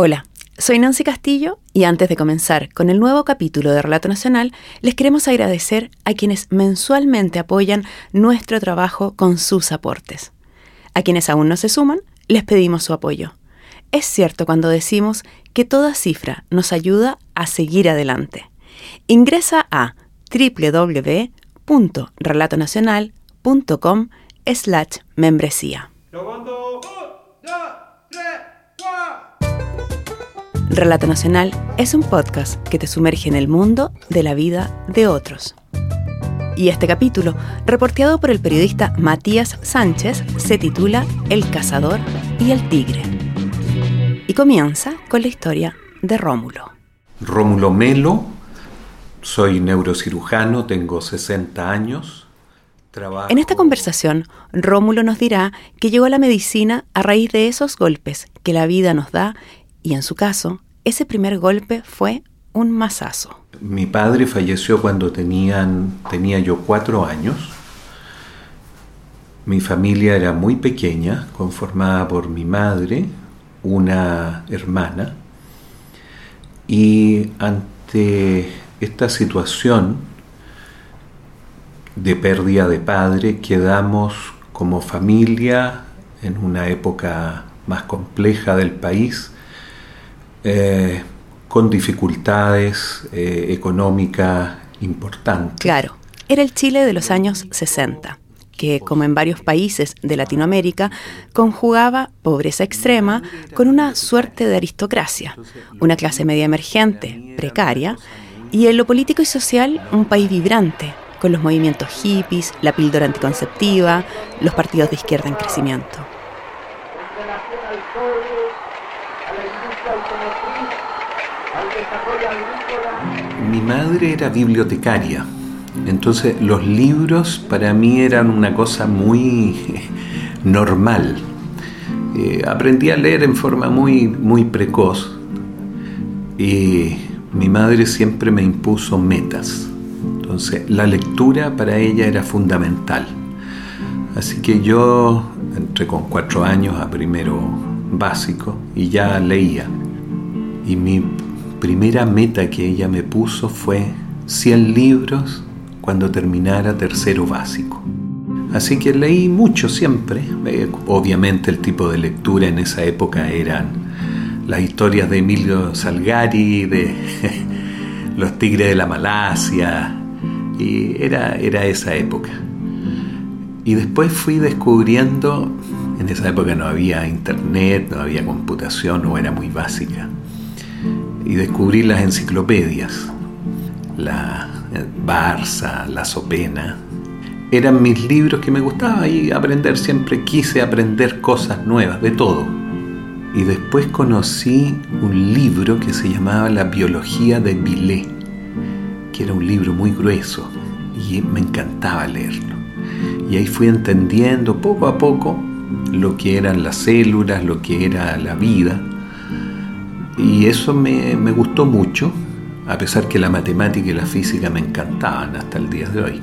Hola, soy Nancy Castillo y antes de comenzar con el nuevo capítulo de Relato Nacional, les queremos agradecer a quienes mensualmente apoyan nuestro trabajo con sus aportes. A quienes aún no se suman, les pedimos su apoyo. Es cierto cuando decimos que toda cifra nos ayuda a seguir adelante. Ingresa a www.relatonacional.com slash membresía. Relato Nacional es un podcast que te sumerge en el mundo de la vida de otros. Y este capítulo, reporteado por el periodista Matías Sánchez, se titula El cazador y el tigre. Y comienza con la historia de Rómulo. Rómulo Melo, soy neurocirujano, tengo 60 años. En esta conversación, Rómulo nos dirá que llegó a la medicina a raíz de esos golpes que la vida nos da y en su caso, ese primer golpe fue un masazo. Mi padre falleció cuando tenían, tenía yo cuatro años. Mi familia era muy pequeña, conformada por mi madre, una hermana, y ante esta situación de pérdida de padre quedamos como familia en una época más compleja del país eh, con dificultades eh, económicas importantes. Claro, era el Chile de los años 60 que, como en varios países de Latinoamérica, conjugaba pobreza extrema con una suerte de aristocracia, una clase media emergente, precaria, y en lo político y social un país vibrante, con los movimientos hippies, la píldora anticonceptiva, los partidos de izquierda en crecimiento. Mi madre era bibliotecaria, entonces los libros para mí eran una cosa muy normal. Eh, aprendí a leer en forma muy, muy precoz y mi madre siempre me impuso metas. Entonces la lectura para ella era fundamental. Así que yo entré con cuatro años a primero básico y ya leía. Y mi primera meta que ella me puso fue 100 libros cuando terminara tercero básico. Así que leí mucho siempre. Eh, obviamente el tipo de lectura en esa época eran las historias de Emilio Salgari, de los tigres de la Malasia, y era, era esa época. Y después fui descubriendo, en esa época no había internet, no había computación, no era muy básica y descubrí las enciclopedias, la Barça, la Sopena. Eran mis libros que me gustaba y aprender siempre quise aprender cosas nuevas, de todo. Y después conocí un libro que se llamaba La biología de Bilé, que era un libro muy grueso y me encantaba leerlo. Y ahí fui entendiendo poco a poco lo que eran las células, lo que era la vida y eso me, gustó mucho, a pesar que la matemática y la física me encantaban hasta el día de hoy.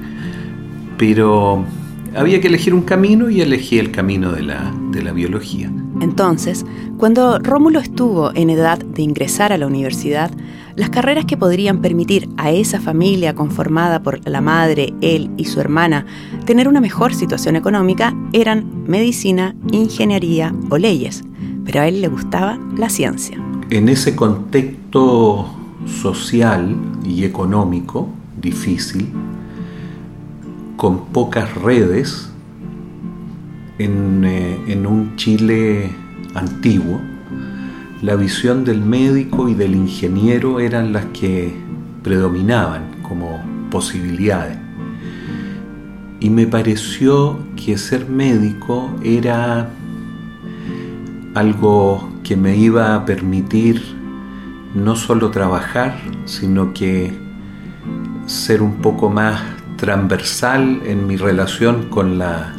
Pero había que elegir un camino y elegí el camino de la, de la biología. Entonces, cuando Rómulo estuvo en edad de ingresar a la universidad, las carreras que podrían permitir a esa familia conformada por la madre, él y su hermana tener una mejor situación económica eran medicina, ingeniería o leyes, pero a él le gustaba la ciencia. En ese contexto social y económico difícil, con pocas redes, en, eh, un Chile antiguo, la visión del médico y del ingeniero eran las que predominaban como posibilidades. Y me pareció que ser médico era algo que me iba a permitir no solo trabajar, sino que ser un poco más transversal en mi relación con la,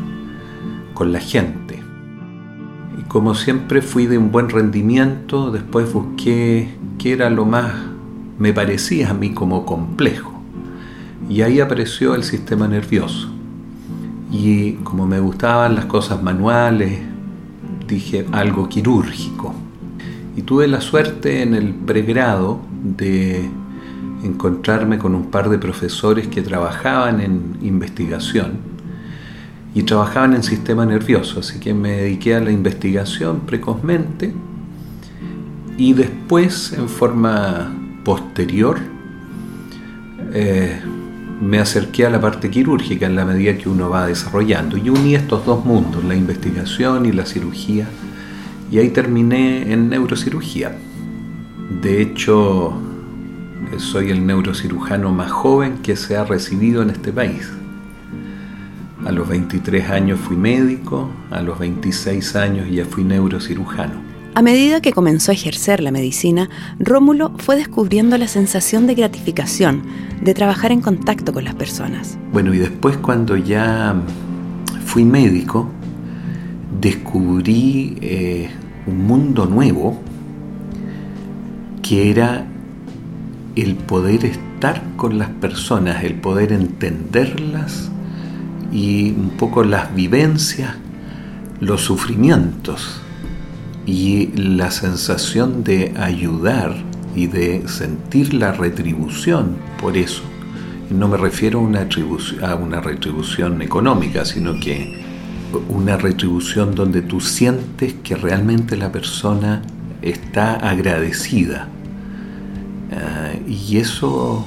con la gente. Y como siempre fui de un buen rendimiento, después busqué qué era lo más, me parecía a mí como complejo. Y ahí apareció el sistema nervioso. Y como me gustaban las cosas manuales, dije algo quirúrgico. Y tuve la suerte en el pregrado de encontrarme con un par de profesores que trabajaban en investigación y trabajaban en sistema nervioso, así que me dediqué a la investigación precozmente y después en forma posterior eh, me acerqué a la parte quirúrgica en la medida que uno va desarrollando y uní estos dos mundos, la investigación y la cirugía, y ahí terminé en neurocirugía. De hecho, soy el neurocirujano más joven que se ha recibido en este país. A los 23 años fui médico, a los 26 años ya fui neurocirujano. A medida que comenzó a ejercer la medicina, Rómulo fue descubriendo la sensación de gratificación de trabajar en contacto con las personas. Bueno, y después cuando ya fui médico, descubrí eh, un mundo nuevo que era el poder estar con las personas, el poder entenderlas y un poco las vivencias, los sufrimientos y la sensación de ayudar y de sentir la retribución por eso. No me refiero a una, retribución económica, sino que una retribución donde tú sientes que realmente la persona está agradecida. Ah, y eso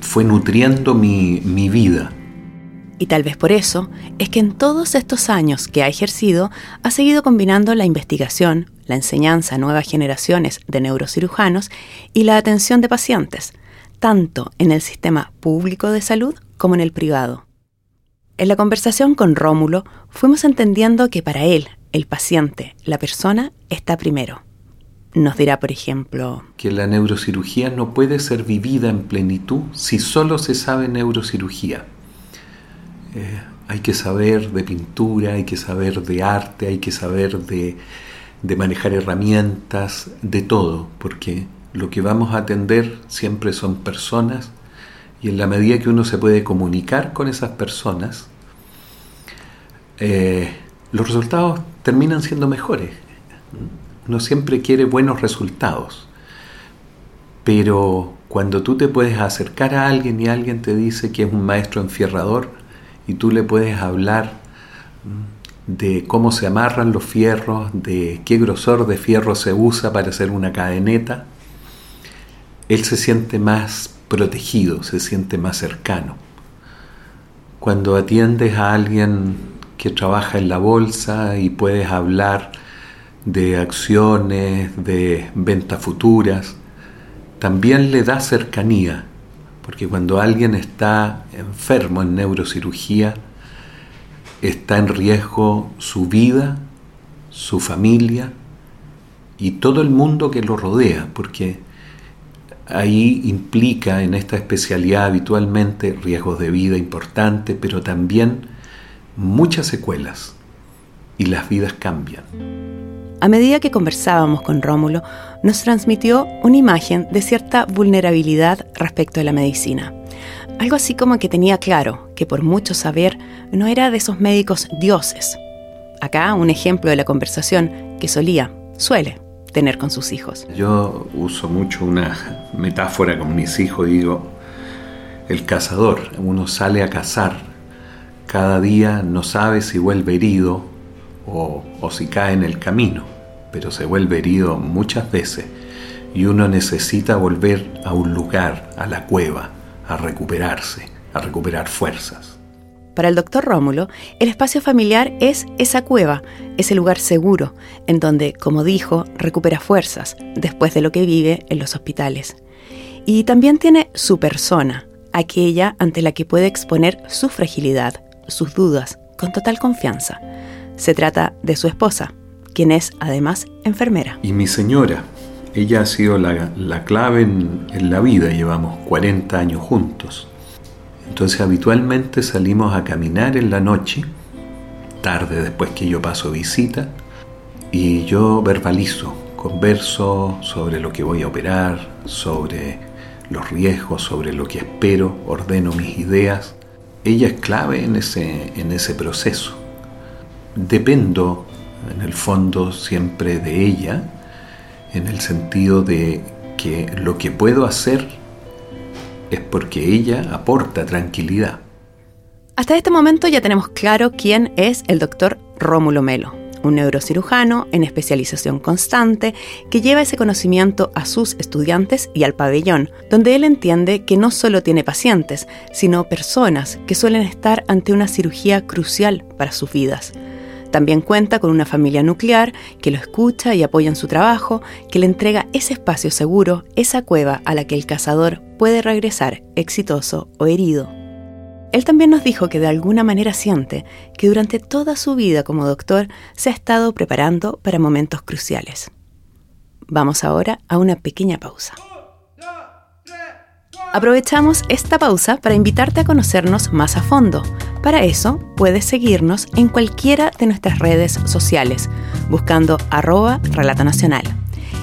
fue nutriendo mi, mi vida. Y tal vez por eso es que en todos estos años que ha ejercido ha seguido combinando la investigación, la enseñanza a nuevas generaciones de neurocirujanos y la atención de pacientes, tanto en el sistema público de salud como en el privado. En la conversación con Rómulo fuimos entendiendo que para él, el paciente, la persona, está primero. Nos dirá, por ejemplo, que la neurocirugía no puede ser vivida en plenitud si solo se sabe neurocirugía. Eh, hay que saber de pintura, hay que saber de arte, hay que saber de, manejar herramientas, de todo, porque lo que vamos a atender siempre son personas y en la medida que uno se puede comunicar con esas personas, eh, los resultados terminan siendo mejores. Uno siempre quiere buenos resultados, pero cuando tú te puedes acercar a alguien y alguien te dice que es un maestro enfierrador, y tú le puedes hablar de cómo se amarran los fierros, de qué grosor de fierro se usa para hacer una cadeneta, él se siente más protegido, se siente más cercano. Cuando atiendes a alguien que trabaja en la bolsa y puedes hablar de acciones, de ventas futuras, también le da cercanía porque cuando alguien está enfermo en neurocirugía, está en riesgo su vida, su familia y todo el mundo que lo rodea, porque ahí implica en esta especialidad habitualmente riesgos de vida importantes, pero también muchas secuelas y las vidas cambian. A medida que conversábamos con Rómulo, nos transmitió una imagen de cierta vulnerabilidad respecto a la medicina. Algo así como que tenía claro que por mucho saber no era de esos médicos dioses. Acá un ejemplo de la conversación que solía, suele, tener con sus hijos. Yo uso mucho una metáfora con mis hijos, digo, el cazador, uno sale a cazar, cada día no sabe si vuelve herido o, o si cae en el camino pero se vuelve herido muchas veces y uno necesita volver a un lugar, a la cueva, a recuperarse, a recuperar fuerzas. Para el doctor Rómulo, el espacio familiar es esa cueva, ese lugar seguro, en donde, como dijo, recupera fuerzas después de lo que vive en los hospitales. Y también tiene su persona, aquella ante la que puede exponer su fragilidad, sus dudas, con total confianza. Se trata de su esposa, quien es además enfermera. Y mi señora, ella ha sido la, clave en, en, la vida, llevamos 40 años juntos. Entonces habitualmente salimos a caminar en la noche, tarde después que yo paso visita, y yo verbalizo, converso sobre lo que voy a operar, sobre los riesgos, sobre lo que espero, ordeno mis ideas. Ella es clave en ese, en ese proceso. Dependo en el fondo siempre de ella, en el sentido de que lo que puedo hacer es porque ella aporta tranquilidad. Hasta este momento ya tenemos claro quién es el doctor Rómulo Melo, un neurocirujano en especialización constante que lleva ese conocimiento a sus estudiantes y al pabellón, donde él entiende que no solo tiene pacientes, sino personas que suelen estar ante una cirugía crucial para sus vidas. También cuenta con una familia nuclear que lo escucha y apoya en su trabajo, que le entrega ese espacio seguro, esa cueva a la que el cazador puede regresar exitoso o herido. Él también nos dijo que de alguna manera siente que durante toda su vida como doctor se ha estado preparando para momentos cruciales. Vamos ahora a una pequeña pausa. Aprovechamos esta pausa para invitarte a conocernos más a fondo. Para eso, puedes seguirnos en cualquiera de nuestras redes sociales, buscando arroba Relato Nacional.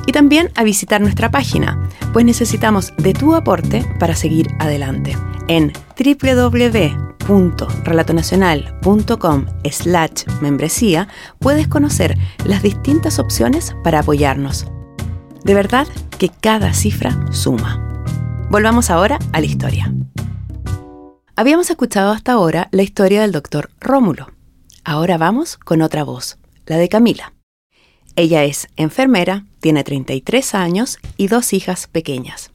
Y también a visitar nuestra página, pues necesitamos de tu aporte para seguir adelante en www.relatonacional.com slash membresía puedes conocer las distintas opciones para apoyarnos. De verdad que cada cifra suma. Volvamos ahora a la historia. Habíamos escuchado hasta ahora la historia del doctor Rómulo. Ahora vamos con otra voz, la de Camila. Ella es enfermera, tiene 33 años y dos hijas pequeñas.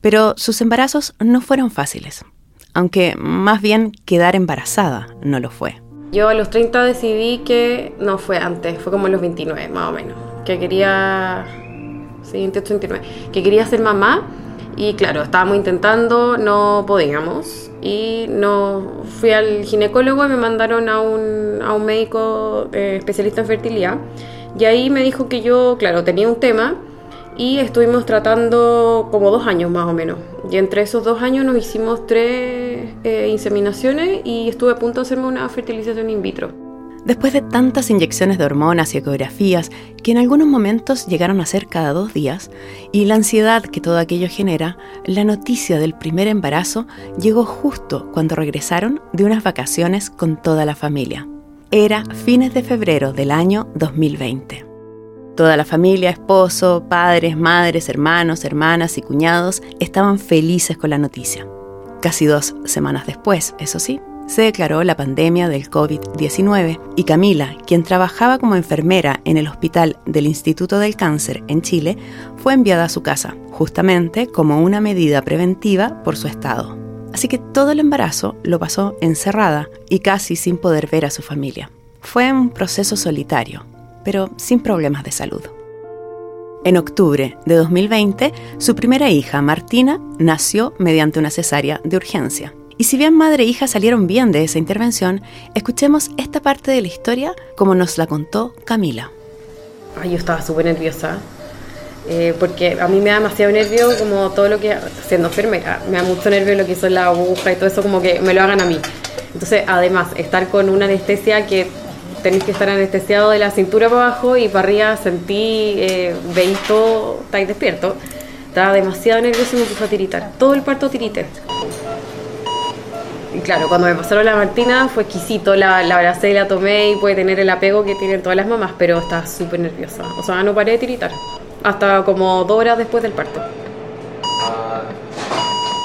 Pero sus embarazos no fueron fáciles, aunque más bien quedar embarazada no lo fue. Yo a los 30 decidí que, no fue antes, fue como a los 29 más o menos, que quería, sí, 28, 29, que quería ser mamá y claro, estábamos intentando, no podíamos y no fui al ginecólogo y me mandaron a un, a un médico eh, especialista en fertilidad y ahí me dijo que yo, claro, tenía un tema y estuvimos tratando como dos años más o menos. Y entre esos dos años nos hicimos tres eh, inseminaciones y estuve a punto de hacerme una fertilización in vitro. Después de tantas inyecciones de hormonas y ecografías, que en algunos momentos llegaron a ser cada dos días, y la ansiedad que todo aquello genera, la noticia del primer embarazo llegó justo cuando regresaron de unas vacaciones con toda la familia. Era fines de febrero del año 2020. Toda la familia, esposo, padres, madres, hermanos, hermanas y cuñados estaban felices con la noticia. Casi dos semanas después, eso sí, se declaró la pandemia del COVID-19 y Camila, quien trabajaba como enfermera en el hospital del Instituto del Cáncer en Chile, fue enviada a su casa, justamente como una medida preventiva por su estado. Así que todo el embarazo lo pasó encerrada y casi sin poder ver a su familia. Fue un proceso solitario, pero sin problemas de salud. En octubre de 2020, su primera hija, Martina, nació mediante una cesárea de urgencia. Y si bien madre e hija salieron bien de esa intervención, escuchemos esta parte de la historia como nos la contó Camila. Ay, yo estaba súper nerviosa, eh, porque a mí me da demasiado nervio como todo lo que, siendo enfermera, me da mucho nervio lo que hizo la aguja y todo eso, como que me lo hagan a mí. Entonces, además, estar con una anestesia que tenéis que estar anestesiado de la cintura para abajo y para arriba sentí, eh, veis todo, estáis despierto. Estaba demasiado nervioso y me puso a tiritar. Todo el parto tirité. Claro, cuando me pasaron la Martina fue exquisito, la, la abracé la tomé y puede tener el apego que tienen todas las mamás, pero estaba súper nerviosa. O sea, no paré de tiritar. Hasta como dos horas después del parto.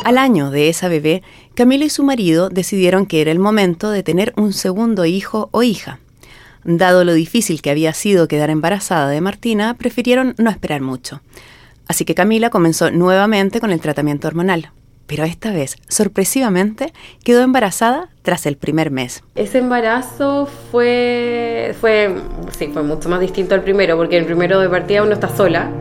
Al año de esa bebé, Camila y su marido decidieron que era el momento de tener un segundo hijo o hija. Dado lo difícil que había sido quedar embarazada de Martina, prefirieron no esperar mucho. Así que Camila comenzó nuevamente con el tratamiento hormonal. Pero esta vez, sorpresivamente, quedó embarazada tras el primer mes. Ese embarazo fue, fue, sí, fue mucho más distinto al primero, porque el primero de partida uno está sola,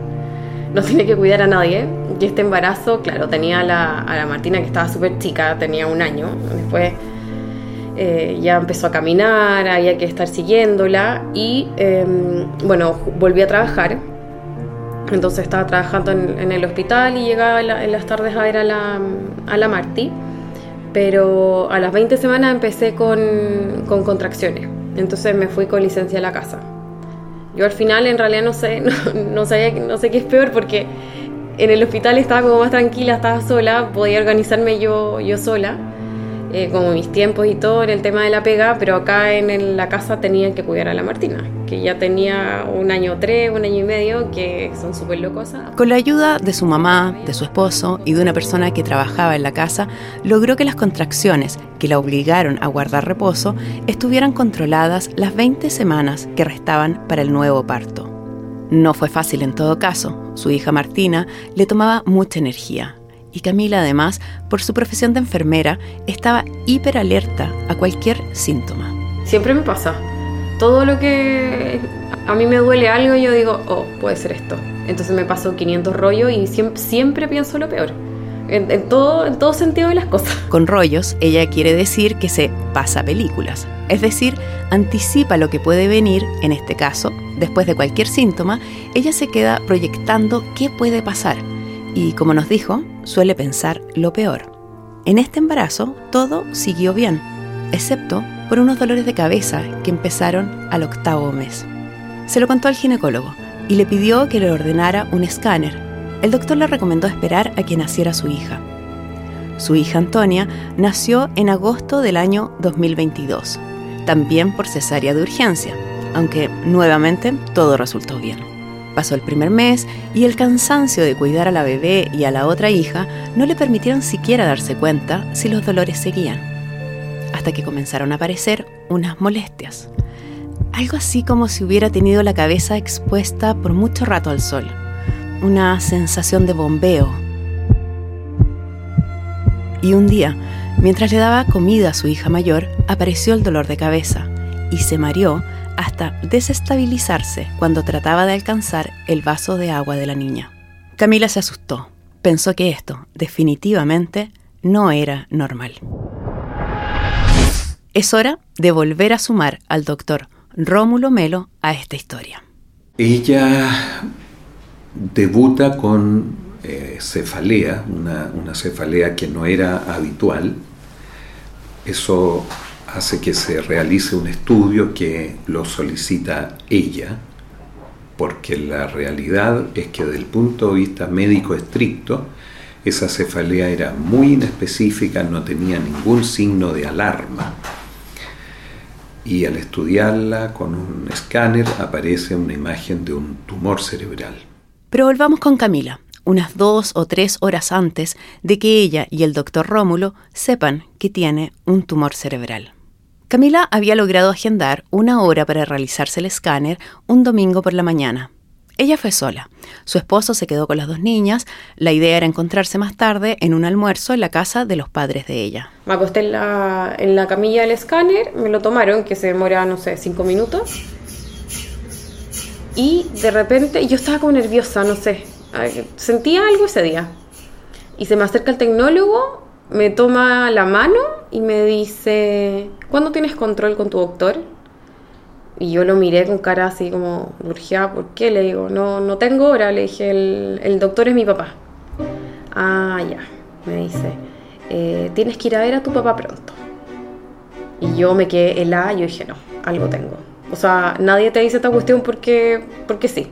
no tiene que cuidar a nadie. Y este embarazo, claro, tenía a la, a la Martina que estaba súper chica, tenía un año. Después eh, ya empezó a caminar, había que estar siguiéndola y em, bueno, volví a trabajar. Entonces estaba trabajando en, el hospital y llegaba en las tardes a ver a la, a la Marti. Pero a las 20 semanas empecé con, con contracciones. Entonces me fui con licencia a la casa. Yo al final en realidad no sé, no, no, sabía, no sé qué es peor porque en el hospital estaba como más tranquila, estaba sola, podía organizarme yo, yo sola eh, como mis tiempos y todo en el tema de la pega, pero acá en, la casa tenían que cuidar a la Martina, que ya tenía un año tres, un año y medio, que son súper locosas. Con la ayuda de su mamá, de su esposo y de una persona que trabajaba en la casa, logró que las contracciones que la obligaron a guardar reposo estuvieran controladas las 20 semanas que restaban para el nuevo parto. No fue fácil en todo caso, su hija Martina le tomaba mucha energía, y Camila además, por su profesión de enfermera, estaba hiper alerta a cualquier síntoma. Siempre me pasa. Todo lo que a mí me duele algo, yo digo, oh, puede ser esto. Entonces me paso 500 rollos y siempre, pienso lo peor. En, todo, en todo sentido de las cosas. Con rollos, ella quiere decir que se pasa películas. Es decir, anticipa lo que puede venir, en este caso, después de cualquier síntoma, ella se queda proyectando qué puede pasar y, como nos dijo, suele pensar lo peor. En este embarazo todo siguió bien, excepto por unos dolores de cabeza que empezaron al octavo mes. Se lo contó al ginecólogo y le pidió que le ordenara un escáner. El doctor le recomendó esperar a que naciera su hija. Su hija Antonia nació en agosto del año 2022, también por cesárea de urgencia, aunque nuevamente todo resultó bien. Pasó el primer mes y el cansancio de cuidar a la bebé y a la otra hija no le permitieron siquiera darse cuenta si los dolores seguían, hasta que comenzaron a aparecer unas molestias. Algo así como si hubiera tenido la cabeza expuesta por mucho rato al sol, una sensación de bombeo. Y un día, mientras le daba comida a su hija mayor, apareció el dolor de cabeza y se mareó hasta desestabilizarse cuando trataba de alcanzar el vaso de agua de la niña. Camila se asustó. Pensó que esto, definitivamente, no era normal. Es hora de volver a sumar al doctor Rómulo Melo a esta historia. Ella debuta con eh, cefalea, una, una cefalea que no era habitual. Eso hace que se realice un estudio que lo solicita ella, porque la realidad es que desde el punto de vista médico estricto, esa cefalea era muy inespecífica, no tenía ningún signo de alarma. Y al estudiarla con un escáner aparece una imagen de un tumor cerebral. Pero volvamos con Camila, unas dos o tres horas antes de que ella y el doctor Rómulo sepan que tiene un tumor cerebral. Camila había logrado agendar una hora para realizarse el escáner un domingo por la mañana. Ella fue sola. Su esposo se quedó con las dos niñas. La idea era encontrarse más tarde en un almuerzo en la casa de los padres de ella. Me acosté en la, camilla del escáner, me lo tomaron, que se demora, no sé, cinco minutos. Y de repente yo estaba como nerviosa, no sé. Sentía algo ese día. Y se me acerca el tecnólogo me toma la mano y me dice, ¿cuándo tienes control con tu doctor? Y yo lo miré con cara así como urgida, ¿por qué? Le digo, no, no tengo hora, le dije, el, doctor es mi papá. Ah, ya, me dice, eh, tienes que ir a ver a tu papá pronto. Y yo me quedé helada, yo dije, no, algo tengo. O sea, nadie te dice esta cuestión porque, porque sí.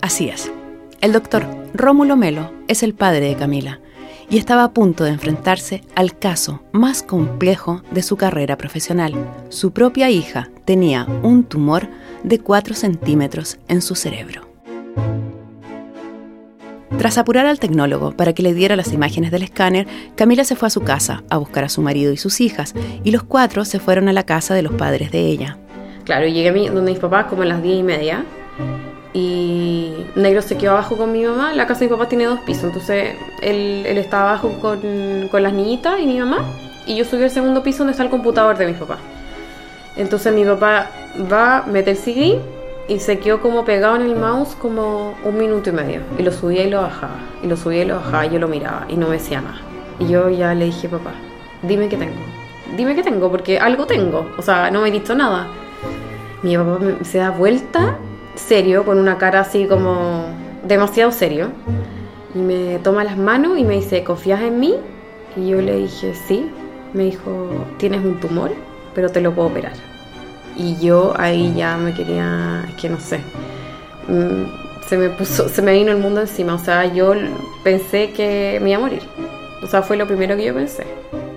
Así es. El doctor Rómulo Melo es el padre de Camila y estaba a punto de enfrentarse al caso más complejo de su carrera profesional. Su propia hija tenía un tumor de 4 centímetros en su cerebro. Tras apurar al tecnólogo para que le diera las imágenes del escáner, Camila se fue a su casa a buscar a su marido y sus hijas, y los cuatro se fueron a la casa de los padres de ella. Claro, llegué a donde mis papás como a las diez y media, y Negro se quedó abajo con mi mamá. La casa de mi papá tiene dos pisos, entonces él, él estaba abajo con, con, las niñitas y mi mamá. Y yo subí al segundo piso donde está el computador de mi papá. Entonces mi papá va, mete el CD y se quedó como pegado en el mouse como un minuto y medio. Y lo subía y lo bajaba. Y lo subía y lo bajaba. Y yo lo miraba y no me decía nada. Y yo ya le dije, papá, dime qué tengo. Dime qué tengo, porque algo tengo. O sea, no me he visto nada. Mi papá se da vuelta serio, con una cara así como demasiado serio. Y me toma las manos y me dice, ¿confías en mí? Y yo le dije, sí. Me dijo, tienes un tumor, pero te lo puedo operar. Y yo ahí ya me quería, es que no sé, mm, se me puso, se me vino el mundo encima. O sea, yo pensé que me iba a morir. O sea, fue lo primero que yo pensé.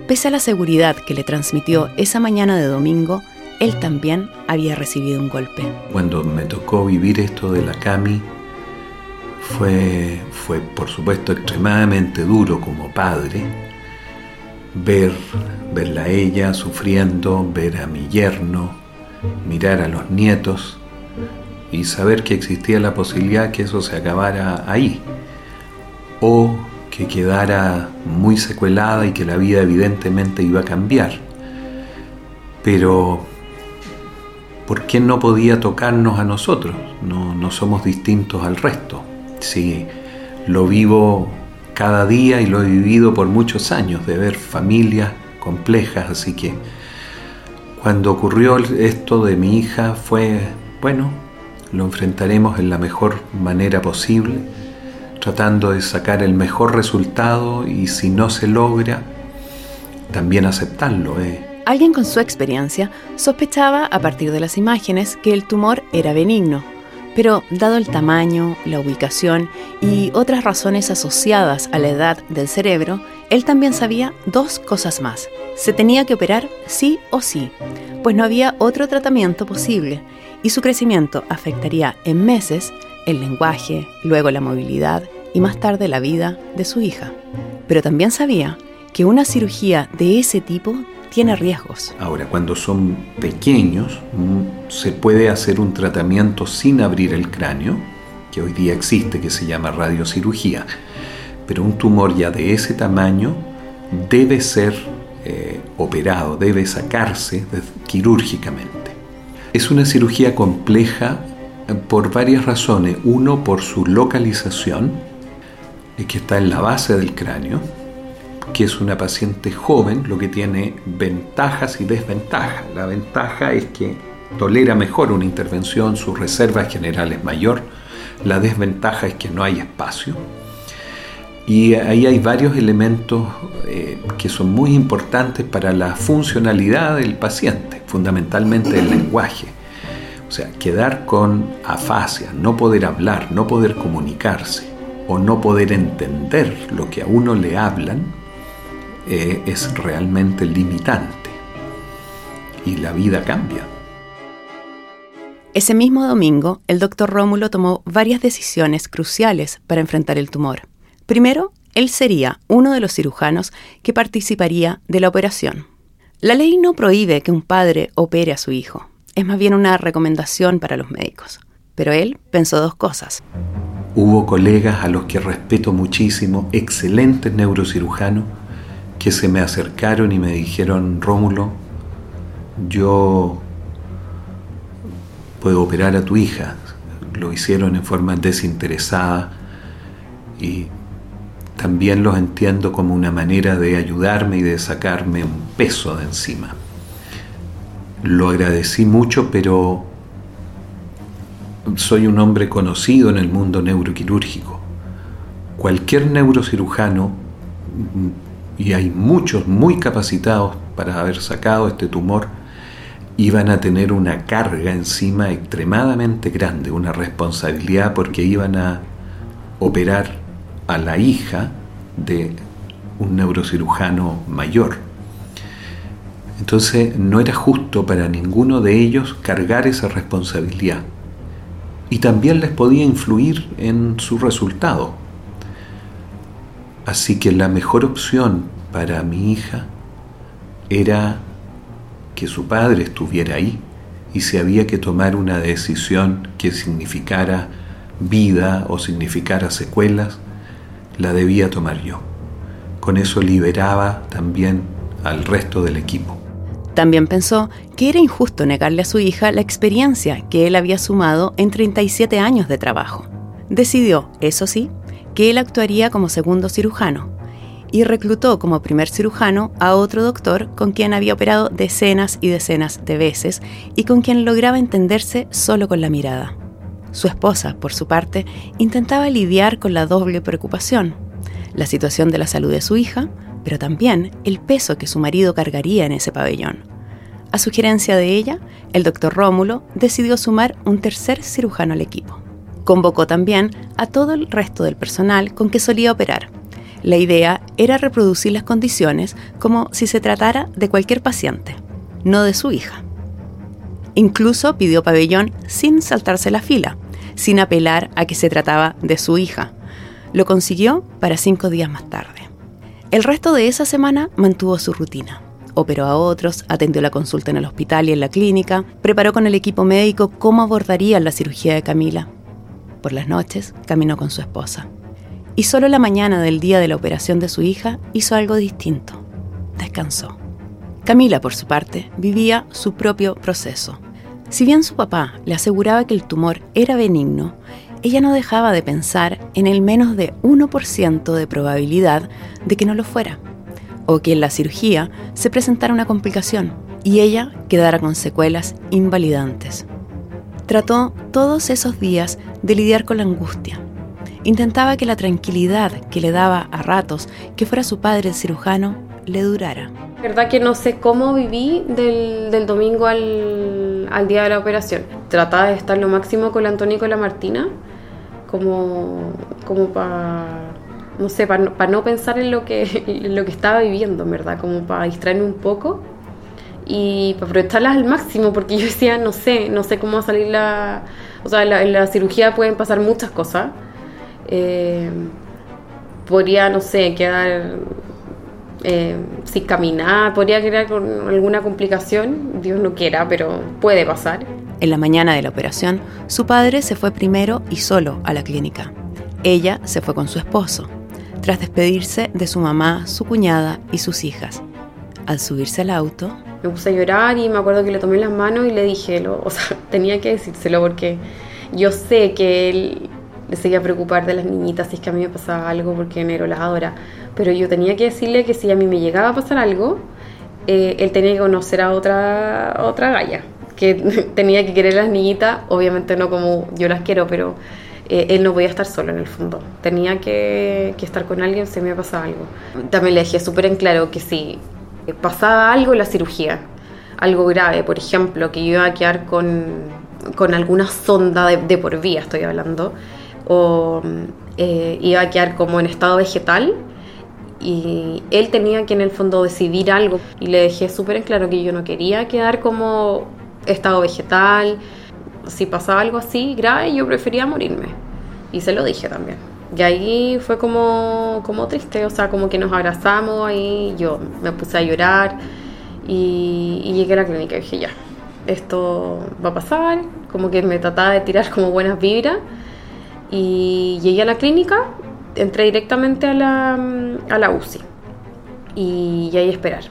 Pese a la seguridad que le transmitió esa mañana de domingo, él también había recibido un golpe. Cuando me tocó vivir esto de la Cami, fue, fue por supuesto extremadamente duro como padre ver, verla a ella sufriendo, ver a mi yerno, mirar a los nietos y saber que existía la posibilidad que eso se acabara ahí o que quedara muy secuelada y que la vida evidentemente iba a cambiar. Pero ¿por qué no podía tocarnos a nosotros? No, no somos distintos al resto. Si lo vivo cada día y lo he vivido por muchos años, de ver familias complejas, así que cuando ocurrió esto de mi hija fue, bueno, lo enfrentaremos en la mejor manera posible, tratando de sacar el mejor resultado y si no se logra, también aceptarlo. Eh. Alguien con su experiencia sospechaba a partir de las imágenes que el tumor era benigno pero dado el tamaño, la ubicación y otras razones asociadas a la edad del cerebro, él también sabía dos cosas más. Se tenía que operar sí o sí, pues no había otro tratamiento posible y su crecimiento afectaría en meses el lenguaje, luego la movilidad y más tarde la vida de su hija. Pero también sabía que una cirugía de ese tipo tiene riesgos. Ahora, cuando son pequeños, mm, se puede hacer un tratamiento sin abrir el cráneo, que hoy día existe, que se llama radiocirugía. Pero un tumor ya de ese tamaño debe ser eh, operado, debe sacarse quirúrgicamente. Es una cirugía compleja eh, por varias razones. Uno, por su localización, que está en la base del cráneo, que es una paciente joven, lo que tiene ventajas y desventajas. La ventaja es que tolera mejor una intervención, su reserva general es mayor. La desventaja es que no hay espacio. Y ahí hay varios elementos eh, que son muy importantes para la funcionalidad del paciente, fundamentalmente el lenguaje. O sea, quedar con afasia, no poder hablar, no poder comunicarse o no poder entender lo que a uno le hablan, eh, es realmente limitante y la vida cambia. Ese mismo domingo, el doctor Rómulo tomó varias decisiones cruciales para enfrentar el tumor. Primero, él sería uno de los cirujanos que participaría de la operación. La ley no prohíbe que un padre opere a su hijo, es más bien una recomendación para los médicos. Pero él pensó dos cosas. Hubo colegas a los que respeto muchísimo, excelentes neurocirujanos, que se me acercaron y me dijeron, Rómulo, yo puedo operar a tu hija. Lo hicieron en forma desinteresada y también los entiendo como una manera de ayudarme y de sacarme un peso de encima. Lo agradecí mucho, pero soy un hombre conocido en el mundo neuroquirúrgico. Cualquier neurocirujano y hay muchos muy capacitados para haber sacado este tumor, iban a tener una carga encima extremadamente grande, una responsabilidad porque iban a operar a la hija de un neurocirujano mayor. Entonces no era justo para ninguno de ellos cargar esa responsabilidad. Y también les podía influir en su resultado. Así que la mejor opción para mi hija era que su padre estuviera ahí y si había que tomar una decisión que significara vida o significara secuelas, la debía tomar yo. Con eso liberaba también al resto del equipo. También pensó que era injusto negarle a su hija la experiencia que él había sumado en 37 años de trabajo. Decidió, eso sí, que él actuaría como segundo cirujano y reclutó como primer cirujano a otro doctor con quien había operado decenas y decenas de veces y con quien lograba entenderse solo con la mirada. Su esposa, por su parte, intentaba lidiar con la doble preocupación, la situación de la salud de su hija, pero también el peso que su marido cargaría en ese pabellón. A sugerencia de ella, el doctor Rómulo decidió sumar un tercer cirujano al equipo. Convocó también a todo el resto del personal con que solía operar, La idea era reproducir las condiciones como si se tratara de cualquier paciente, no de su hija. Incluso pidió pabellón sin saltarse la fila, sin apelar a que se trataba de su hija. Lo consiguió para cinco días más tarde. El resto de esa semana mantuvo su rutina. Operó a otros, atendió la consulta en el hospital y en la clínica, preparó con el equipo médico cómo abordaría la cirugía de Camila. Por las noches caminó con su esposa. Y solo la mañana del día de la operación de su hija hizo algo distinto. Descansó. Camila, por su parte, vivía su propio proceso. Si bien su papá le aseguraba que el tumor era benigno, ella no dejaba de pensar en el menos de 1% de probabilidad de que no lo fuera, o que en la cirugía se presentara una complicación y ella quedara con secuelas invalidantes. Trató todos esos días de lidiar con la angustia. Intentaba que la tranquilidad que le daba a ratos que fuera su padre el cirujano le durara. La verdad que no sé cómo viví del, domingo al, día de la operación. Trataba de estar lo máximo con la Antonio y la Martina, como, para, no pensar en lo, que, lo estaba viviendo, verdad, como para distraerme un poco y para aprovecharlas al máximo, porque yo decía, no sé, no sé cómo va a salir la... O sea, en la, cirugía pueden pasar muchas cosas. Eh, podría, no sé, quedar eh, sin caminar, podría quedar con alguna complicación, Dios no quiera, pero puede pasar. En la mañana de la operación, su padre se fue primero y solo a la clínica. Ella se fue con su esposo, tras despedirse de su mamá, su cuñada y sus hijas. Al subirse al auto, me puse a llorar y me acuerdo que le tomé las manos y le dije, lo, o sea, tenía que decírselo porque yo sé que él le seguía a preocupar de las niñitas si es que a mí me pasaba algo porque Nero las adora. Pero yo tenía que decirle que si a mí me llegaba a pasar algo, eh, él tenía que conocer a otra, otra galla, que tenía que querer a las niñitas, obviamente no como yo las quiero, pero eh, él no podía estar solo en el fondo. Tenía que, que estar con alguien si me pasaba algo. También le dejé súper en claro que si pasaba algo en la cirugía, algo grave, por ejemplo, que iba a quedar con, con alguna sonda de, por vía, estoy hablando, o eh, iba a quedar como en estado vegetal y él tenía que en el fondo decidir algo. Y le dejé súper en claro que yo no quería quedar como estado vegetal, si pasaba algo así grave yo prefería morirme. Y se lo dije también. Y ahí fue como, como triste, o sea, como que nos abrazamos, ahí yo me puse a llorar y, llegué a la clínica y dije, ya, esto va a pasar, como que me trataba de tirar como buenas vibras y llegué a la clínica, entré directamente a la, a la UCI y, y ahí esperar.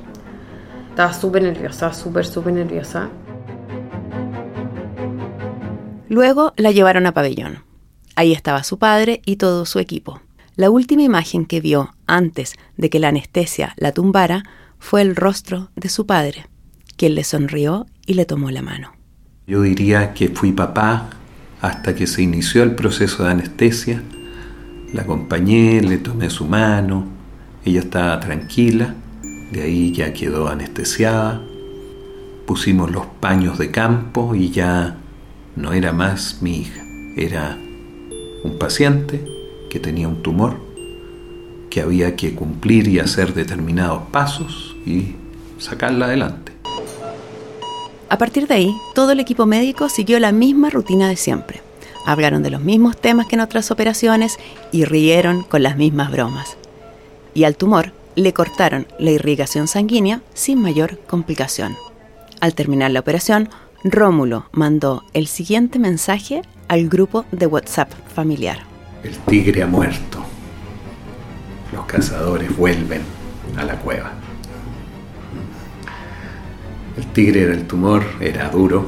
Estaba súper nerviosa, súper, súper nerviosa. Luego la llevaron a pabellón. Ahí estaba su padre y todo su equipo. La última imagen que vio antes de que la anestesia la tumbara fue el rostro de su padre, quien le sonrió y le tomó la mano. Yo diría que fui papá hasta que se inició el proceso de anestesia. La acompañé, le tomé su mano, ella estaba tranquila, de ahí ya quedó anestesiada. Pusimos los paños de campo y ya no era más mi hija, era un paciente que tenía un tumor, que había que cumplir y hacer determinados pasos y sacarla adelante. A partir de ahí, todo el equipo médico siguió la misma rutina de siempre. Hablaron de los mismos temas que en otras operaciones y rieron con las mismas bromas. Y al tumor le cortaron la irrigación sanguínea sin mayor complicación. Al terminar la operación, Rómulo mandó el siguiente mensaje al grupo de WhatsApp familiar. El tigre ha muerto. Los cazadores vuelven a la cueva. El tigre era el tumor, era duro,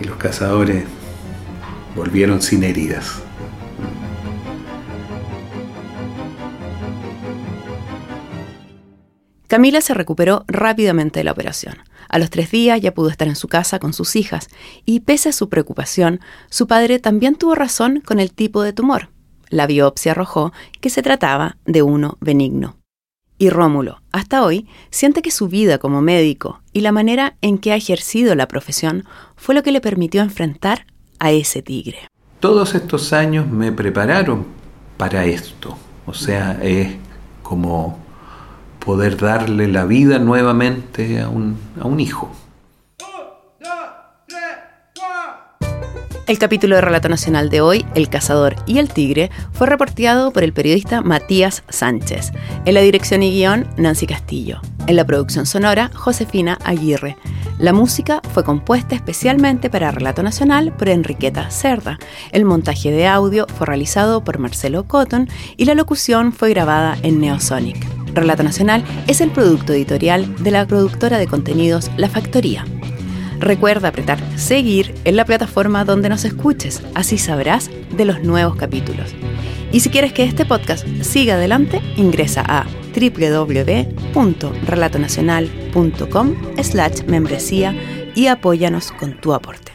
y los cazadores volvieron sin heridas. Camila se recuperó rápidamente de la operación. A los tres días ya pudo estar en su casa con sus hijas y pese a su preocupación, su padre también tuvo razón con el tipo de tumor. La biopsia arrojó que se trataba de uno benigno. Y Rómulo, hasta hoy, siente que su vida como médico y la manera en que ha ejercido la profesión fue lo que le permitió enfrentar a ese tigre. Todos estos años me prepararon para esto, O sea, es como poder darle la vida nuevamente a un, a un hijo. El capítulo de Relato Nacional de hoy, El Cazador y el Tigre, fue reporteado por el periodista Matías Sánchez. En la dirección y guion, Nancy Castillo. En la producción sonora, Josefina Aguirre. La música fue compuesta especialmente para Relato Nacional por Enriqueta Cerda. El montaje de audio fue realizado por Marcelo Cotton y la locución fue grabada en Neosonic. Relato Nacional es el producto editorial de la productora de contenidos La Factoría. Recuerda apretar seguir en la plataforma donde nos escuches, así sabrás de los nuevos capítulos. Y si quieres que este podcast siga adelante, ingresa a www.relatonacional.com slash membresía y apóyanos con tu aporte.